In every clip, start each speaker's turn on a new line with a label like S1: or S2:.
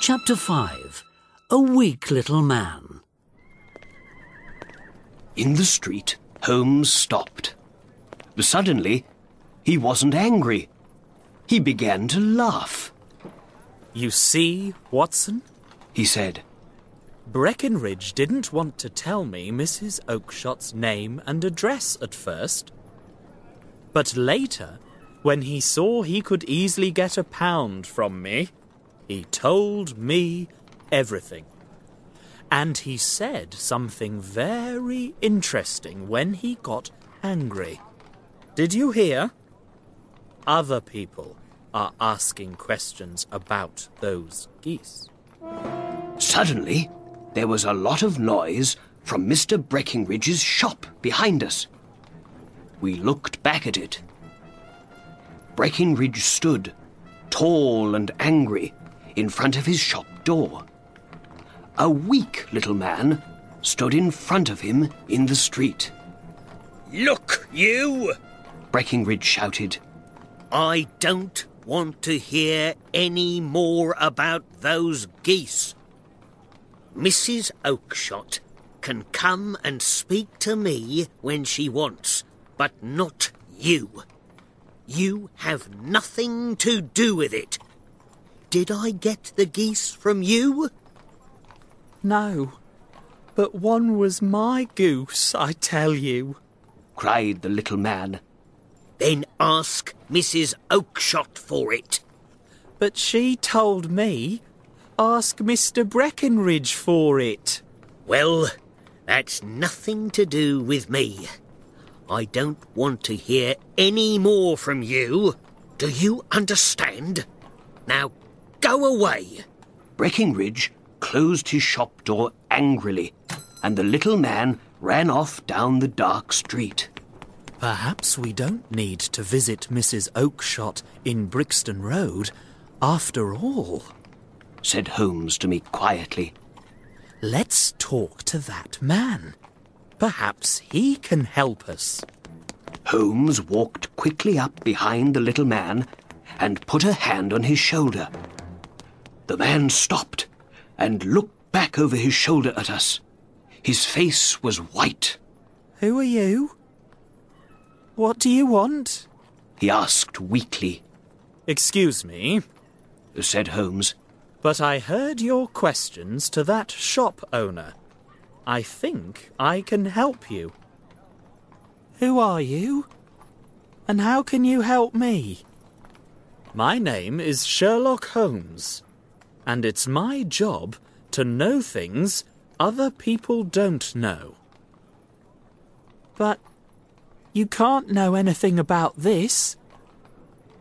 S1: Chapter 5 A Weak Little Man.
S2: In the street, Holmes stopped. Suddenly, he wasn't angry. He began to laugh.
S3: You see, Watson?
S2: He said,
S3: Breckinridge didn't want to tell me Mrs. Oakshott's name and address at first. But later, when he saw he could easily get a pound from me, he told me everything. And he said something very interesting when he got angry. Did you hear? Other people are asking questions about those geese.
S2: Suddenly, there was a lot of noise from Mr. Breckinridge's shop behind us. We looked back at it. Breckinridge stood, tall and angry, in front of his shop door. A weak little man stood in front of him in the street.
S4: Look, you!
S2: Breckinridge shouted.
S4: I don't want to hear any more about those geese. Mrs. Oakshott can come and speak to me when she wants, but not you. You have nothing to do with it. Did I get the geese from you?
S3: No, but one was my goose, I tell you.
S2: cried the little man.
S4: Then ask Mrs. Oakshott for it.
S3: But she told me, ask Mr. Breckinridge for it.
S4: Well, that's nothing to do with me. I don't want to hear any more from you. Do you understand? Now, go away.
S2: Breckinridge closed his shop door angrily, and the little man ran off down the dark street.
S3: Perhaps we don't need to visit Mrs. Oakshott in Brixton Road after all.
S2: said Holmes to me quietly.
S3: Let's talk to that man. Perhaps he can help us.
S2: Holmes walked quickly up behind the little man and put a hand on his shoulder. The man stopped and looked back over his shoulder at us. His face was white.
S3: Who are you? What do you want?
S2: He asked weakly,
S3: Excuse me,
S2: said Holmes.
S3: but I heard your questions to that shop owner. I think I can help you. Who are you? And how can you help me? My name is Sherlock Holmes, and it's my job to know things other people don't know. But you can't know anything about this.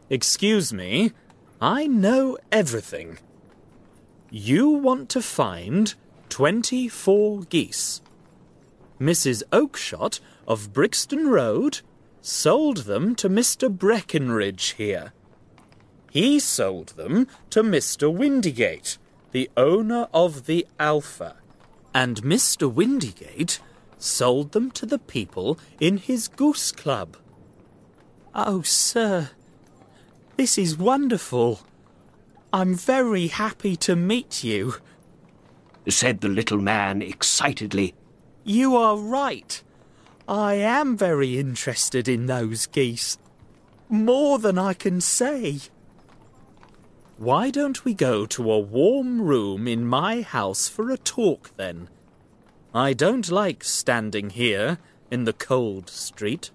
S3: Excuse me, I know everything. You want to find 24 geese. Mrs. Oakshott of Brixton Road sold them to Mr. Breckinridge here. He sold them to Mr. Windigate, the owner of the Alpha. And Mr. Windigate sold them to the people in his goose club. Oh, sir, this is wonderful. I'm very happy to meet you.
S2: said the little man excitedly.
S3: You are right. I am very interested in those geese. More than I can say. Why don't we go to a warm room in my house for a talk then? I don't like standing here in the cold street.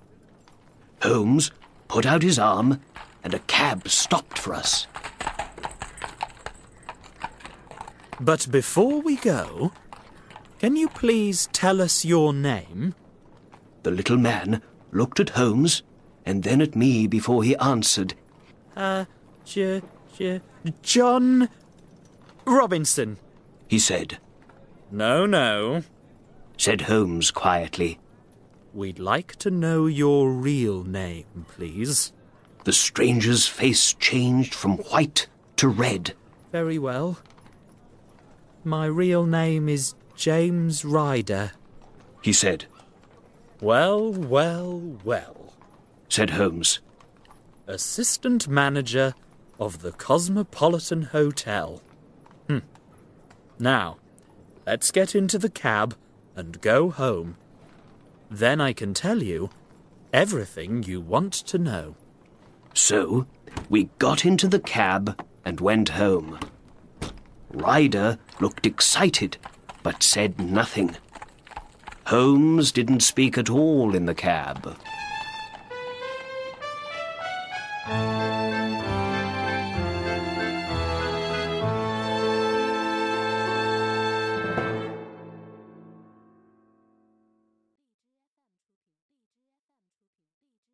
S2: Holmes put out his arm, and a cab stopped for us.
S3: But before we go, can you please tell us your name?
S2: The little man looked at Holmes and then at me before he answered.
S3: Uh, J- John Robinson.
S2: He said,
S3: No, no.
S2: said Holmes quietly.
S3: We'd like to know your real name, please.
S2: The stranger's face changed from white to red.
S3: Very well. My real name is James Ryder.
S2: He said,
S3: Well, well, well.
S2: said Holmes.
S3: Assistant manager of the Cosmopolitan Hotel. Hm. Now, let's get into the cab and go home. Then I can tell you everything you want to know.
S2: So we got into the cab and went home. Ryder looked excited, but said nothing. Holmes didn't speak at all in the cab.